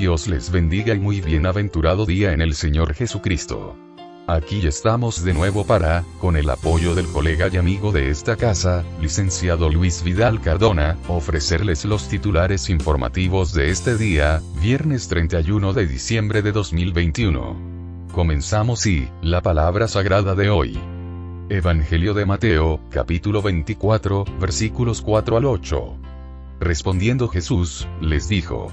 Dios les bendiga y muy bienaventurado día en el Señor Jesucristo. Aquí estamos de nuevo para, con el apoyo del colega y amigo de esta casa, licenciado Luis Vidal Cardona, ofrecerles los titulares informativos de este día, viernes 31 de diciembre de 2021. Comenzamos y, la palabra sagrada de hoy. Evangelio de Mateo, capítulo 24, versículos 4 al 8. Respondiendo Jesús, les dijo,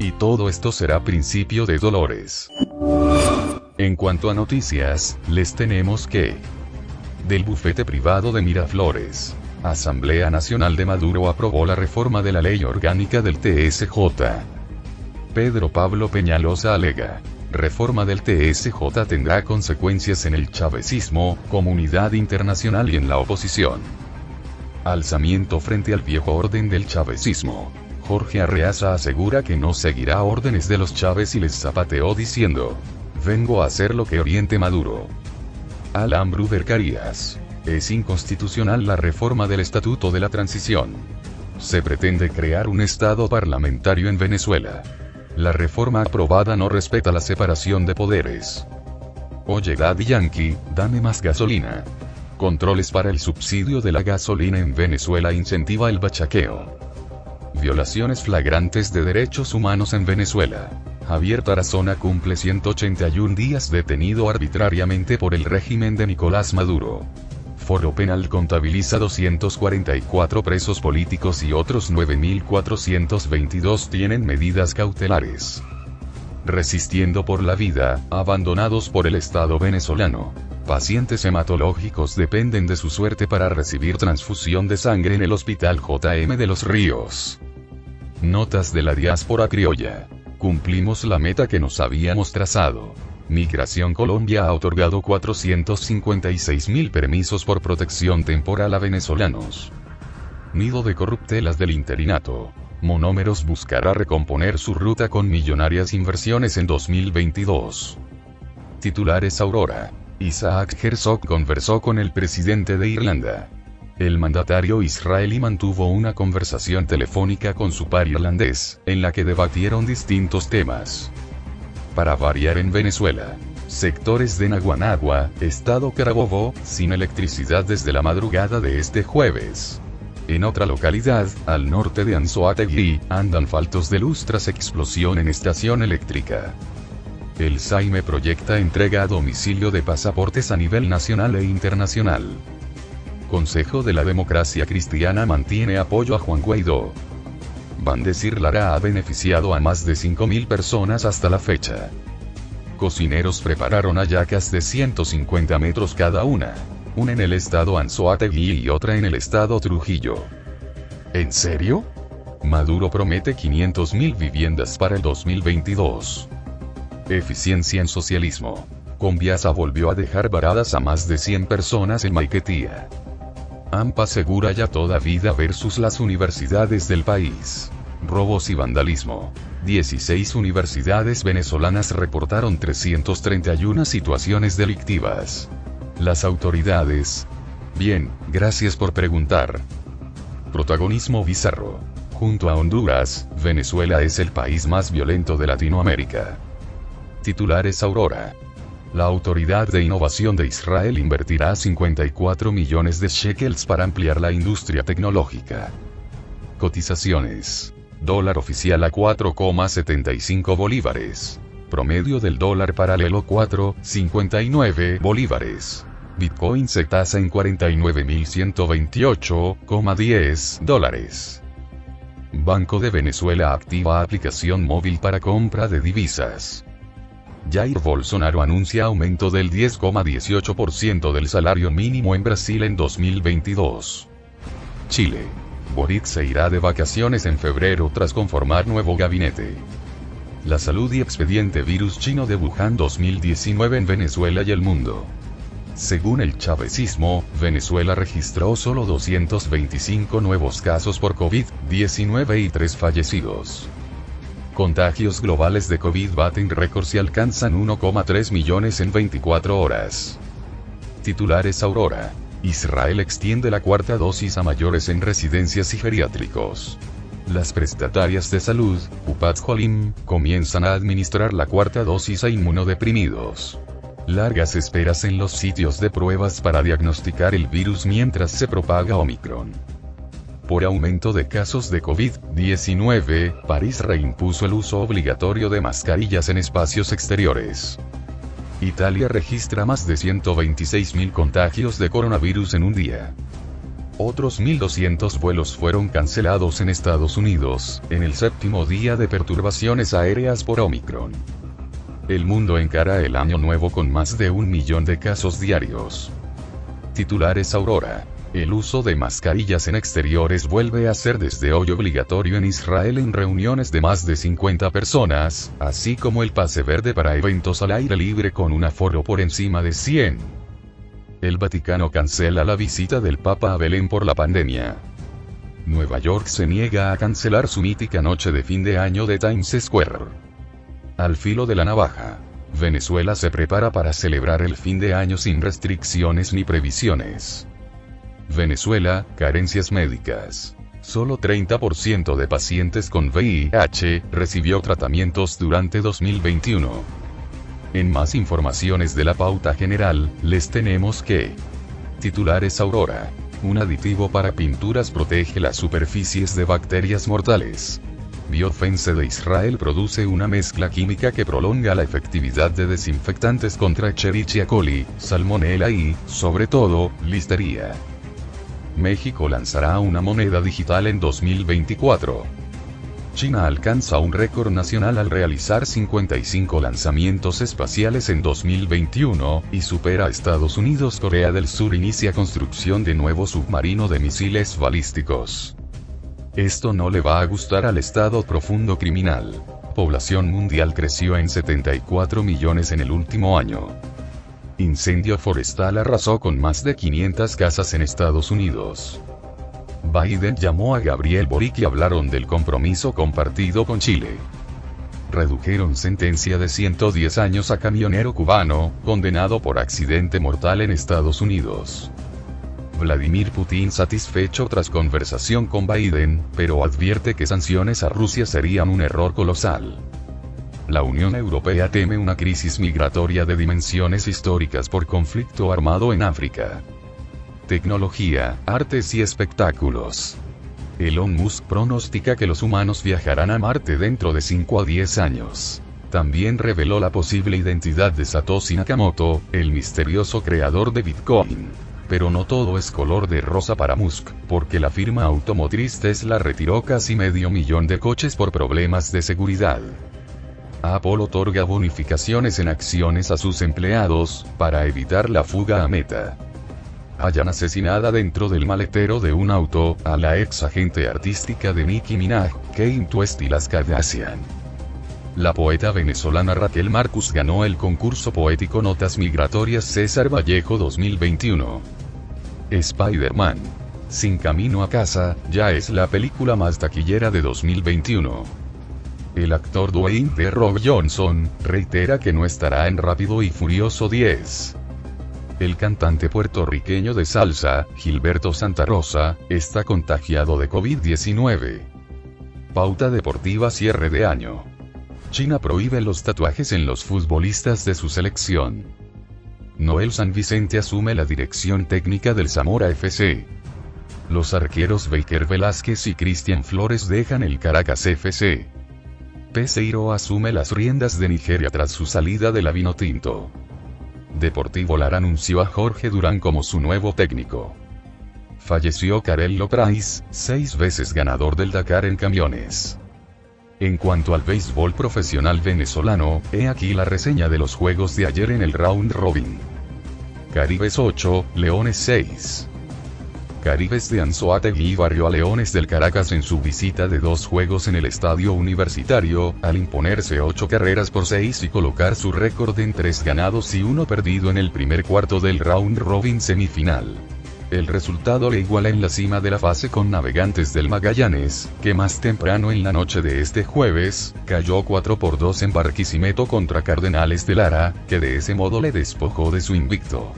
y todo esto será principio de dolores. En cuanto a noticias, les tenemos que... Del bufete privado de Miraflores. Asamblea Nacional de Maduro aprobó la reforma de la ley orgánica del TSJ. Pedro Pablo Peñalosa alega. Reforma del TSJ tendrá consecuencias en el chavecismo, comunidad internacional y en la oposición. Alzamiento frente al viejo orden del chavecismo. Jorge Arreaza asegura que no seguirá órdenes de los Chávez y les zapateó diciendo, vengo a hacer lo que oriente Maduro. Alan Bruder Carías. Es inconstitucional la reforma del Estatuto de la Transición. Se pretende crear un Estado parlamentario en Venezuela. La reforma aprobada no respeta la separación de poderes. Oye Daddy Yankee, dame más gasolina. Controles para el subsidio de la gasolina en Venezuela incentiva el bachaqueo. Violaciones flagrantes de derechos humanos en Venezuela. Javier Tarazona cumple 181 días detenido arbitrariamente por el régimen de Nicolás Maduro. Foro Penal contabiliza 244 presos políticos y otros 9.422 tienen medidas cautelares. Resistiendo por la vida, abandonados por el Estado venezolano. Pacientes hematológicos dependen de su suerte para recibir transfusión de sangre en el Hospital JM de los Ríos. Notas de la diáspora criolla. Cumplimos la meta que nos habíamos trazado. Migración Colombia ha otorgado 456 mil permisos por protección temporal a venezolanos. Nido de corruptelas del interinato. Monómeros buscará recomponer su ruta con millonarias inversiones en 2022. Titulares Aurora. Isaac Herzog conversó con el presidente de Irlanda. El mandatario israelí mantuvo una conversación telefónica con su par irlandés, en la que debatieron distintos temas. Para variar en Venezuela, sectores de Naguanagua, estado Carabobo, sin electricidad desde la madrugada de este jueves. En otra localidad, al norte de Anzoátegui, andan faltos de luz tras explosión en estación eléctrica. El SAIME proyecta entrega a domicilio de pasaportes a nivel nacional e internacional. Consejo de la Democracia Cristiana mantiene apoyo a Juan Guaidó. Bandesir Lara ha beneficiado a más de 5.000 personas hasta la fecha. Cocineros prepararon hallacas de 150 metros cada una. Una en el estado Anzoátegui y otra en el estado Trujillo. ¿En serio? Maduro promete 500.000 viviendas para el 2022. Eficiencia en socialismo. Conviasa volvió a dejar varadas a más de 100 personas en Maiquetía. AMPA segura ya toda vida versus las universidades del país. Robos y vandalismo. 16 universidades venezolanas reportaron 331 situaciones delictivas. Las autoridades. Bien, gracias por preguntar. Protagonismo bizarro. Junto a Honduras, Venezuela es el país más violento de Latinoamérica. Titulares Aurora. La Autoridad de Innovación de Israel invertirá 54 millones de shekels para ampliar la industria tecnológica. Cotizaciones. Dólar oficial a 4,75 bolívares. Promedio del dólar paralelo 4,59 bolívares. Bitcoin se tasa en 49.128,10 dólares. Banco de Venezuela activa aplicación móvil para compra de divisas. Jair Bolsonaro anuncia aumento del 10,18% del salario mínimo en Brasil en 2022. Chile. Boric se irá de vacaciones en febrero tras conformar nuevo gabinete. La salud y expediente virus chino de Wuhan 2019 en Venezuela y el mundo. Según el chavecismo, Venezuela registró solo 225 nuevos casos por COVID-19 y 3 fallecidos. Contagios globales de COVID baten récords y alcanzan 1,3 millones en 24 horas. Titulares Aurora. Israel extiende la cuarta dosis a mayores en residencias y geriátricos. Las prestatarias de salud, Upat Holim, comienzan a administrar la cuarta dosis a inmunodeprimidos. Largas esperas en los sitios de pruebas para diagnosticar el virus mientras se propaga Omicron. Por aumento de casos de COVID-19, París reimpuso el uso obligatorio de mascarillas en espacios exteriores. Italia registra más de 126.000 contagios de coronavirus en un día. Otros 1.200 vuelos fueron cancelados en Estados Unidos, en el séptimo día de perturbaciones aéreas por Omicron. El mundo encara el año nuevo con más de un millón de casos diarios. Titulares Aurora. El uso de mascarillas en exteriores vuelve a ser desde hoy obligatorio en Israel en reuniones de más de 50 personas, así como el pase verde para eventos al aire libre con un aforo por encima de 100. El Vaticano cancela la visita del Papa a Belén por la pandemia. Nueva York se niega a cancelar su mítica noche de fin de año de Times Square. Al filo de la navaja. Venezuela se prepara para celebrar el fin de año sin restricciones ni previsiones. Venezuela, carencias médicas. Solo 30% de pacientes con VIH recibió tratamientos durante 2021. En más informaciones de la pauta general, les tenemos que titulares Aurora. Un aditivo para pinturas protege las superficies de bacterias mortales. Biofense de Israel produce una mezcla química que prolonga la efectividad de desinfectantes contra Escherichia coli, Salmonella y, sobre todo, Listeria. México lanzará una moneda digital en 2024. China alcanza un récord nacional al realizar 55 lanzamientos espaciales en 2021, y supera a Estados Unidos. Corea del Sur inicia construcción de nuevo submarino de misiles balísticos. Esto no le va a gustar al Estado profundo criminal. Población mundial creció en 74 millones en el último año. Incendio forestal arrasó con más de 500 casas en Estados Unidos. Biden llamó a Gabriel Boric y hablaron del compromiso compartido con Chile. Redujeron sentencia de 110 años a camionero cubano, condenado por accidente mortal en Estados Unidos. Vladimir Putin satisfecho tras conversación con Biden, pero advierte que sanciones a Rusia serían un error colosal. La Unión Europea teme una crisis migratoria de dimensiones históricas por conflicto armado en África. Tecnología, artes y espectáculos. Elon Musk pronostica que los humanos viajarán a Marte dentro de 5 a 10 años. También reveló la posible identidad de Satoshi Nakamoto, el misterioso creador de Bitcoin. Pero no todo es color de rosa para Musk, porque la firma automotriz Tesla retiró casi medio millón de coches por problemas de seguridad. Apple otorga bonificaciones en acciones a sus empleados, para evitar la fuga a meta. Hayan asesinada dentro del maletero de un auto, a la ex agente artística de Nicki Minaj, Kate West y las Kardashian. La poeta venezolana Raquel Marcus ganó el concurso poético Notas Migratorias César Vallejo 2021. Spider-Man. Sin camino a casa, ya es la película más taquillera de 2021. El actor Dwayne The Rock Johnson, reitera que no estará en Rápido y Furioso 10. El cantante puertorriqueño de salsa, Gilberto Santa Rosa, está contagiado de COVID-19. Pauta deportiva cierre de año. China prohíbe los tatuajes en los futbolistas de su selección. Noel San Vicente asume la dirección técnica del Zamora FC. Los arqueros Baker Velázquez y Cristian Flores dejan el Caracas FC. Peseiro asume las riendas de Nigeria tras su salida de la Vinotinto. Deportivo Lara anunció a Jorge Durán como su nuevo técnico. Falleció Carello Price, seis veces ganador del Dakar en camiones. En cuanto al béisbol profesional venezolano, he aquí la reseña de los juegos de ayer en el round robin. Caribes 8, Leones 6. Caribes de Anzoátegui barrió a Leones del Caracas en su visita de dos juegos en el estadio universitario, al imponerse ocho carreras por seis y colocar su récord en tres ganados y uno perdido en el primer cuarto del round robin semifinal. El resultado le iguala en la cima de la fase con Navegantes del Magallanes, que más temprano en la noche de este jueves, cayó 4 por 2 en Barquisimeto contra Cardenales de Lara, que de ese modo le despojó de su invicto.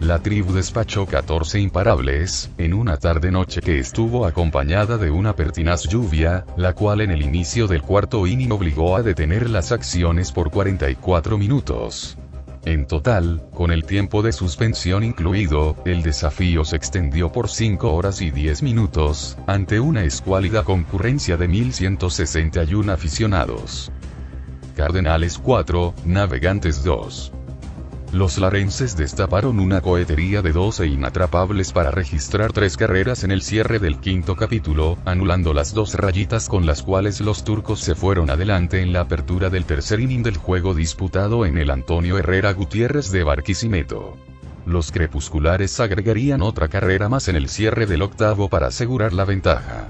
La tribu despachó 14 imparables, en una tarde-noche que estuvo acompañada de una pertinaz lluvia, la cual en el inicio del cuarto inning obligó a detener las acciones por 44 minutos. En total, con el tiempo de suspensión incluido, el desafío se extendió por 5 horas y 10 minutos, ante una escuálida concurrencia de 1.161 aficionados. Cardenales 4, Navegantes 2. Los larenses destaparon una cohetería de 12 inatrapables para registrar tres carreras en el cierre del quinto capítulo, anulando las dos rayitas con las cuales los turcos se fueron adelante en la apertura del tercer inning del juego disputado en el Antonio Herrera Gutiérrez de Barquisimeto. Los crepusculares agregarían otra carrera más en el cierre del octavo para asegurar la ventaja.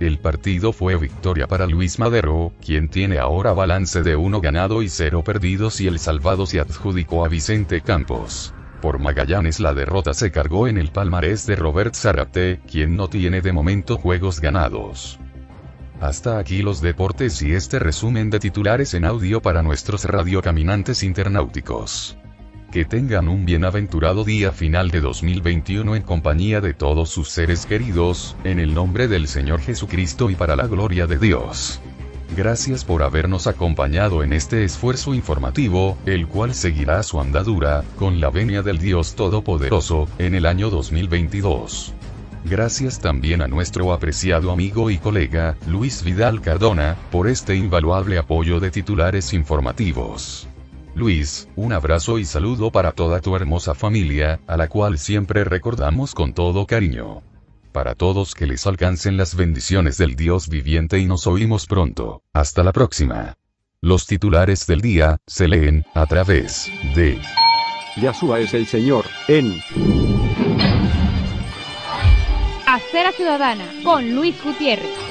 El partido fue victoria para Luis Madero, quien tiene ahora balance de uno ganado y cero perdidos y el salvado se adjudicó a Vicente Campos. Por Magallanes la derrota se cargó en el palmarés de Robert Zarate, quien no tiene de momento juegos ganados. Hasta aquí los deportes y este resumen de titulares en audio para nuestros radiocaminantes internauticos. Que tengan un bienaventurado día final de 2021 en compañía de todos sus seres queridos, en el nombre del Señor Jesucristo y para la gloria de Dios. Gracias por habernos acompañado en este esfuerzo informativo, el cual seguirá su andadura, con la venia del Dios Todopoderoso, en el año 2022. Gracias también a nuestro apreciado amigo y colega, Luis Vidal Cardona, por este invaluable apoyo de titulares informativos. Luis, un abrazo y saludo para toda tu hermosa familia, a la cual siempre recordamos con todo cariño. Para todos que les alcancen las bendiciones del Dios viviente y nos oímos pronto. Hasta la próxima. Los titulares del día se leen a través de Yahshua es el Señor, en Acera Ciudadana con Luis Gutiérrez.